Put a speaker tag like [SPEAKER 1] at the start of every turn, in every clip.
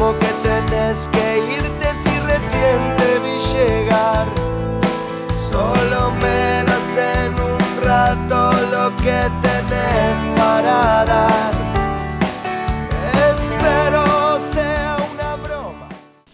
[SPEAKER 1] ¿Cómo que tenés que irte si vi llegar? Solo en un rato lo que tenés para dar. Espero sea una broma.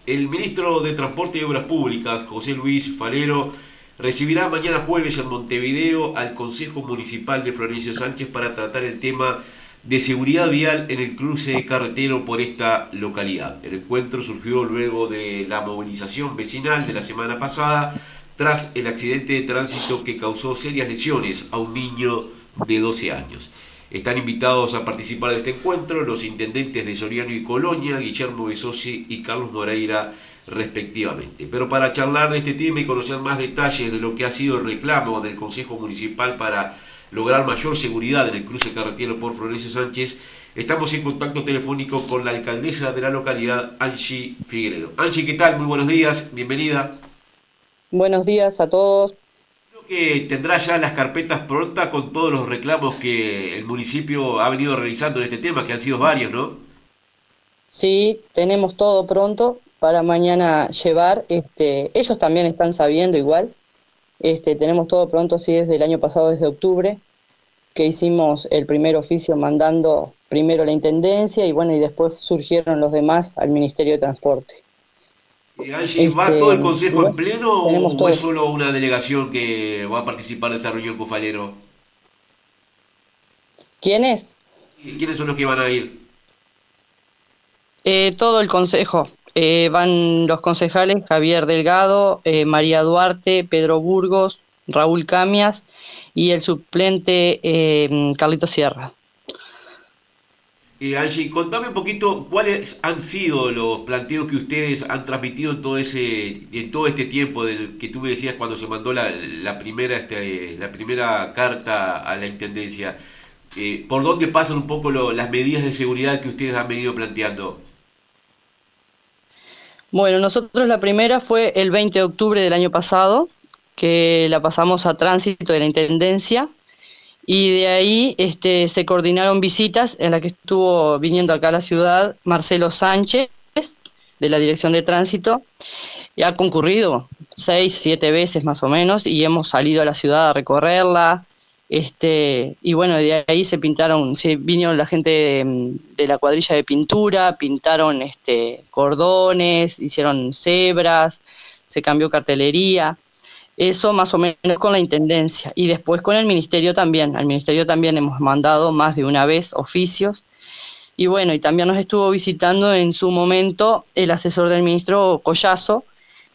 [SPEAKER 2] El ministro de Transporte y Obras Públicas, José Luis Falero, recibirá mañana jueves en Montevideo al Consejo Municipal de Florencio Sánchez para tratar el tema de seguridad vial en el cruce carretero por esta localidad. El encuentro surgió luego de la movilización vecinal de la semana pasada tras el accidente de tránsito que causó serias lesiones a un niño de 12 años. Están invitados a participar de este encuentro los intendentes de Soriano y Colonia, Guillermo Besosi y Carlos Moreira, respectivamente. Pero para charlar de este tema y conocer más detalles de lo que ha sido el reclamo del Consejo Municipal para lograr mayor seguridad en el cruce carretero por Florencio Sánchez, estamos en contacto telefónico con la alcaldesa de la localidad, Angie Figueredo. Angie, ¿qué tal? Muy buenos días, bienvenida.
[SPEAKER 3] Buenos días a todos.
[SPEAKER 2] Creo que tendrá ya las carpetas prontas con todos los reclamos que el municipio ha venido realizando en este tema, que han sido varios, ¿no?
[SPEAKER 3] Sí, tenemos todo pronto para mañana llevar. Este, ellos también están sabiendo igual. Este, tenemos todo pronto, sí, desde el año pasado, desde octubre, que hicimos el primer oficio mandando primero la Intendencia y bueno, y después surgieron los demás al Ministerio de Transporte.
[SPEAKER 2] Eh, Angie, ¿va
[SPEAKER 3] Este,
[SPEAKER 2] todo el consejo en pleno
[SPEAKER 3] tenemos
[SPEAKER 2] o
[SPEAKER 3] todo.
[SPEAKER 2] es solo una delegación que va a participar de esta reunión con Falero?
[SPEAKER 3] ¿Quiénes?
[SPEAKER 2] ¿Y ¿Quiénes son los que van a ir?
[SPEAKER 3] Eh, todo el consejo. Eh, van los concejales Javier Delgado, eh, María Duarte, Pedro Burgos, Raúl Camias y el suplente eh, Carlito Sierra.
[SPEAKER 2] Eh, Angie, contame un poquito cuáles han sido los planteos que ustedes han transmitido en todo ese, en todo este tiempo del que tú me decías cuando se mandó la, este, primera carta a la intendencia. ¿Por dónde pasan un poco las medidas de seguridad que ustedes han venido planteando?
[SPEAKER 3] Bueno, nosotros la primera fue el 20 de octubre del año pasado, que la pasamos a tránsito de la Intendencia, y de ahí este, se coordinaron visitas en las que estuvo viniendo acá a la ciudad Marcelo Sánchez, de la Dirección de Tránsito, y ha concurrido seis, siete veces más o menos, y hemos salido a la ciudad a recorrerla, este, y bueno, de ahí se pintaron, se vino la gente de, de la cuadrilla de pintura, pintaron este, cordones, hicieron cebras, se cambió cartelería. Eso más o menos con la intendencia. Y después con el ministerio también. Al ministerio también hemos mandado más de una vez oficios. Y bueno, y también nos estuvo visitando en su momento el asesor del ministro Collazo,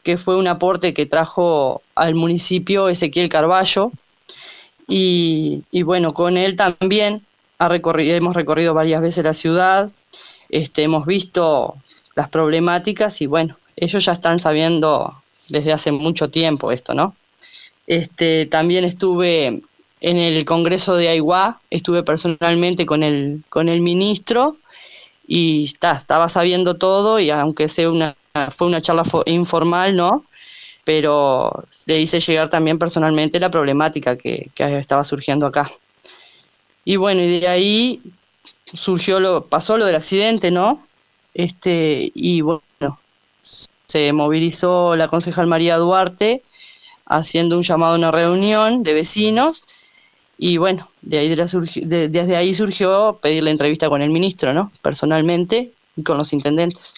[SPEAKER 3] que fue un aporte que trajo al municipio Ezequiel Carballo, y, bueno, con él también ha recorrido, hemos recorrido varias veces la ciudad, este, hemos visto las problemáticas y bueno, ellos ya están sabiendo desde hace mucho tiempo esto, ¿no? Este, también estuve en el Congreso de Aiguá, estuve personalmente con el, con el ministro y está, estaba sabiendo todo y aunque sea una, fue una charla fo- informal, ¿no? Pero le hice llegar también personalmente la problemática que, estaba surgiendo acá. Y bueno, y de ahí surgió lo, pasó lo del accidente, ¿no? Este, y bueno, se movilizó la concejal María Duarte haciendo un llamado a una reunión de vecinos y bueno, de ahí desde ahí surgió pedir la entrevista con el ministro, ¿no? Personalmente y con los intendentes.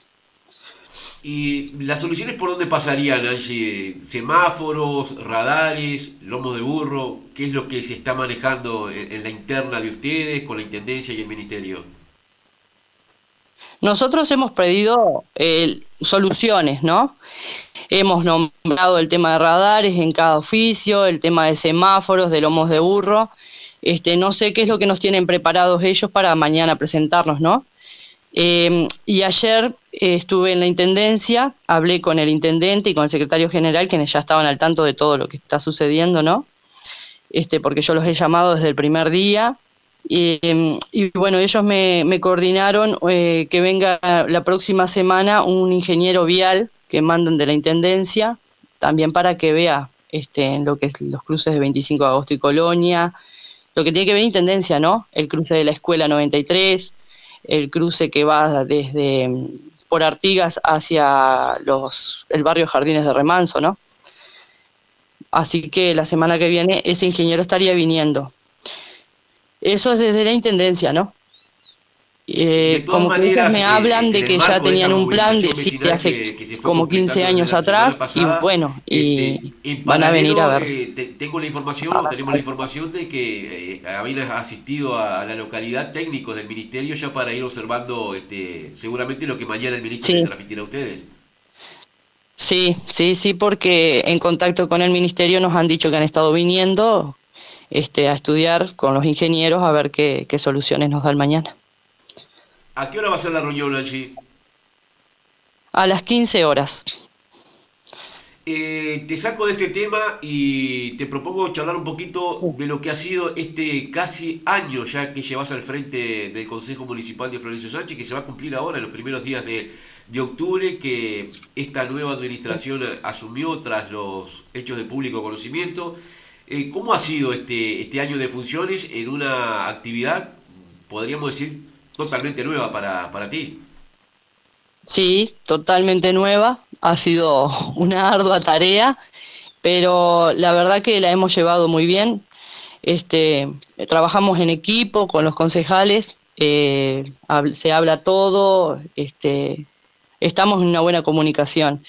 [SPEAKER 2] ¿Y las soluciones por dónde pasarían, Angie? ¿Semáforos, radares, lomos de burro? ¿Qué es lo que se está manejando en, la interna de ustedes con la Intendencia y el Ministerio?
[SPEAKER 3] Nosotros hemos pedido eh, soluciones, ¿no? Hemos nombrado el tema de radares en cada oficio, el tema de semáforos, de lomos de burro. Este, no sé qué es lo que nos tienen preparados ellos para mañana presentarnos, ¿no? Eh, y ayer estuve en la intendencia, hablé con el intendente y con el secretario general, quienes ya estaban al tanto de todo lo que está sucediendo, ¿no? Este, porque yo los he llamado desde el primer día. Y, em, bueno, ellos me, coordinaron eh, que venga la próxima semana un ingeniero vial que mandan de la intendencia, también para que vea este, lo que es los cruces de 25 de agosto y Colonia, lo que tiene que ver intendencia, ¿no? El cruce de la escuela 93, el cruce que va desde por Artigas hacia los, el barrio Jardines de Remanso, ¿no? Así que la semana que viene ese ingeniero estaría viniendo. Eso es desde la Intendencia, ¿no? Eh, como que me eh, hablan de que ya tenían un plan de sí, hace como 15 años atrás y bueno y
[SPEAKER 2] este, van a venir a ver. eh, tengo la información tenemos la información de que habían asistido a la localidad técnicos del ministerio ya para ir observando este seguramente lo que mañana el ministro les transmitirá a ustedes.
[SPEAKER 3] Sí sí sí porque en contacto con el ministerio nos han dicho que han estado viniendo este a estudiar con los ingenieros a ver qué, qué soluciones nos dan mañana
[SPEAKER 2] ¿A qué hora va a ser la reunión, allí?
[SPEAKER 3] A las 15 horas.
[SPEAKER 2] Eh, te saco de este tema y te propongo charlar un poquito de lo que ha sido este casi año ya que llevas al frente del Consejo Municipal de Florencio Sánchez, que se va a cumplir ahora en los primeros días de, octubre, que esta nueva administración asumió tras los hechos de público conocimiento. Eh, ¿Cómo ha sido este, este año de funciones en una actividad, podríamos decir, totalmente nueva para, para ti.
[SPEAKER 3] Sí, totalmente nueva. Ha sido una ardua tarea, pero la verdad que la hemos llevado muy bien. Este, trabajamos en equipo con los concejales, eh, se habla todo, este, estamos en una buena comunicación.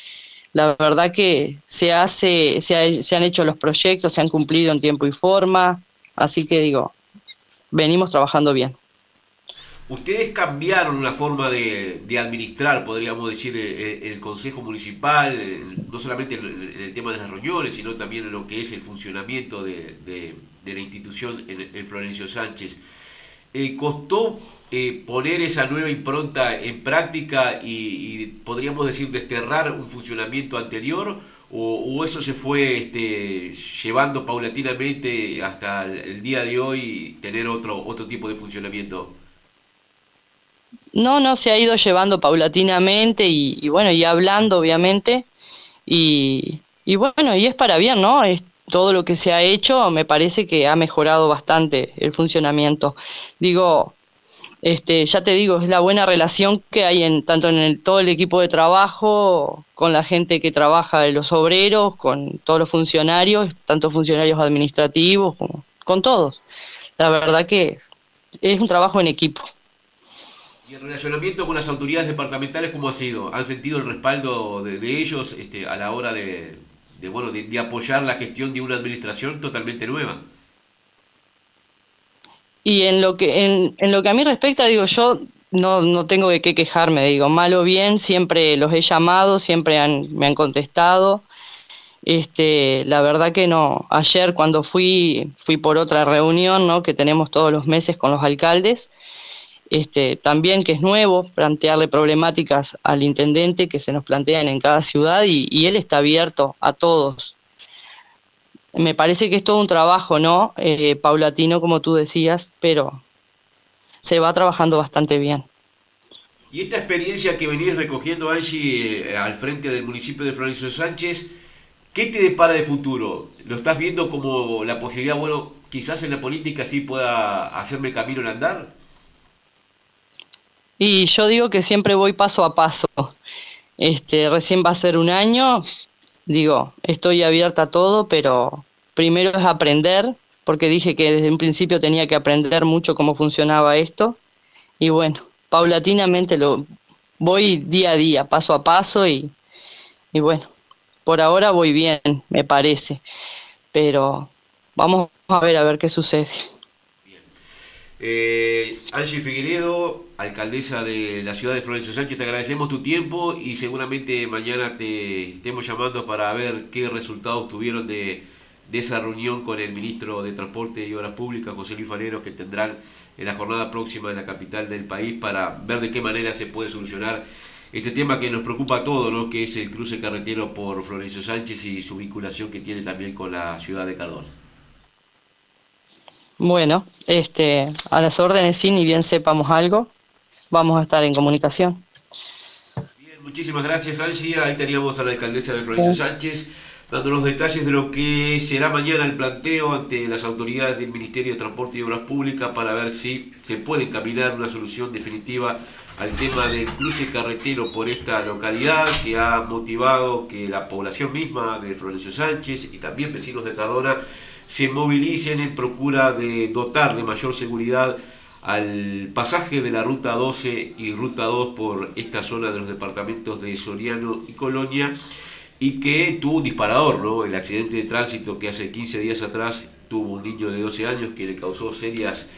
[SPEAKER 3] La verdad que se hace, se, se han hecho los proyectos, se han cumplido en tiempo y forma, así que digo, venimos trabajando bien.
[SPEAKER 2] Ustedes cambiaron la forma de, administrar, podríamos decir, el, Consejo Municipal, no solamente en, el tema de las reuniones, sino también en lo que es el funcionamiento de, la institución en, Florencio Sánchez. Eh, ¿Costó eh, poner esa nueva impronta en práctica y, podríamos decir, desterrar un funcionamiento anterior? ¿O, eso se fue este, llevando paulatinamente hasta el, el día de hoy tener otro, otro tipo de funcionamiento?
[SPEAKER 3] No, no, se ha ido llevando paulatinamente y, bueno, y hablando obviamente. Y, bueno, y es para bien, ¿no? Es todo lo que se ha hecho, me parece que ha mejorado bastante el funcionamiento. Digo, este, ya te digo, es la buena relación que hay en tanto en el, todo el equipo de trabajo, con la gente que trabaja, los obreros, con todos los funcionarios, tanto funcionarios administrativos como con todos. La verdad que es un trabajo en equipo.
[SPEAKER 2] ¿Y el relacionamiento con las autoridades departamentales cómo ha sido? ¿Han sentido el respaldo de, ellos este, a la hora de, bueno, de, apoyar la gestión de una administración totalmente nueva?
[SPEAKER 3] Y en lo que, en, lo que a mí respecta, digo, yo no, no tengo de qué quejarme, digo, mal o bien, siempre los he llamado, siempre han, me han contestado. Este, la verdad que no. Ayer cuando fui, fui por otra reunión, ¿no? Que tenemos todos los meses con los alcaldes este, también que es nuevo, plantearle problemáticas al intendente que se nos plantean en cada ciudad y, él está abierto a todos. Me parece que es todo un trabajo, ¿no? Eh, paulatino, como tú decías, pero se va trabajando bastante bien.
[SPEAKER 2] Y esta experiencia que venís recogiendo, Angie, eh, al frente del municipio de Florencio Sánchez, ¿qué te depara de futuro? ¿Lo estás viendo como la posibilidad, bueno, quizás en la política sí pueda hacerme camino al andar?
[SPEAKER 3] Y yo digo que siempre voy paso a paso. Este, recién va a ser un año, digo, estoy abierta a todo, pero primero es aprender, porque dije que desde un principio tenía que aprender mucho cómo funcionaba esto. Y bueno, paulatinamente lo voy día a día, paso a paso y, y bueno, por ahora voy bien, me parece. Pero vamos a ver a ver qué sucede.
[SPEAKER 2] Eh, Angie Figueredo, alcaldesa de la ciudad de Florencio Sánchez, te agradecemos tu tiempo y seguramente mañana te estemos llamando para ver qué resultados tuvieron de, esa reunión con el ministro de Transporte y Obras Públicas, José Luis Falero, que tendrán en la jornada próxima en la capital del país para ver de qué manera se puede solucionar este tema que nos preocupa a todos, ¿no? que es el cruce carretero por Florencio Sánchez y su vinculación que tiene también con la ciudad de Cardona.
[SPEAKER 3] Bueno, este, a las órdenes, sí, ni bien sepamos algo, vamos a estar en comunicación.
[SPEAKER 2] Bien, muchísimas gracias, Angie. Ahí teníamos a la alcaldesa de Florencio Sánchez dando los detalles de lo que será mañana el planteo ante las autoridades del Ministerio de Transporte y Obras Públicas para ver si se puede encaminar una solución definitiva al tema del cruce carretero por esta localidad que ha motivado que la población misma de Florencio Sánchez y también vecinos de Cardona se movilicen en procura de dotar de mayor seguridad al pasaje de la Ruta 12 y Ruta 2 por esta zona de los departamentos de Soriano y Colonia y que tuvo un disparador, ¿no? El accidente de tránsito que hace 15 días atrás tuvo un niño de 12 años que le causó serias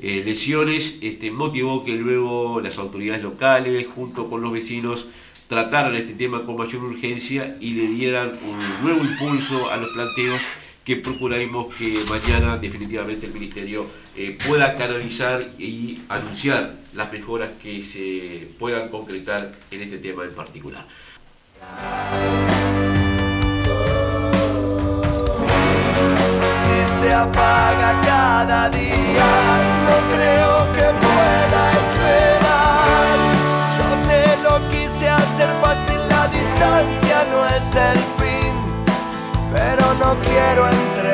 [SPEAKER 2] eh, lesiones, este, motivó que luego las autoridades locales, junto con los vecinos, trataran este tema con mayor urgencia y le dieran un nuevo impulso a los planteos que procuraremos que mañana definitivamente el Ministerio eh, pueda canalizar y anunciar las mejoras que se puedan concretar en este tema en particular.
[SPEAKER 1] Si se apaga cada día, no creo que pueda esperar. Yo te lo quise hacer fácil, la distancia no es el pero no quiero entregarme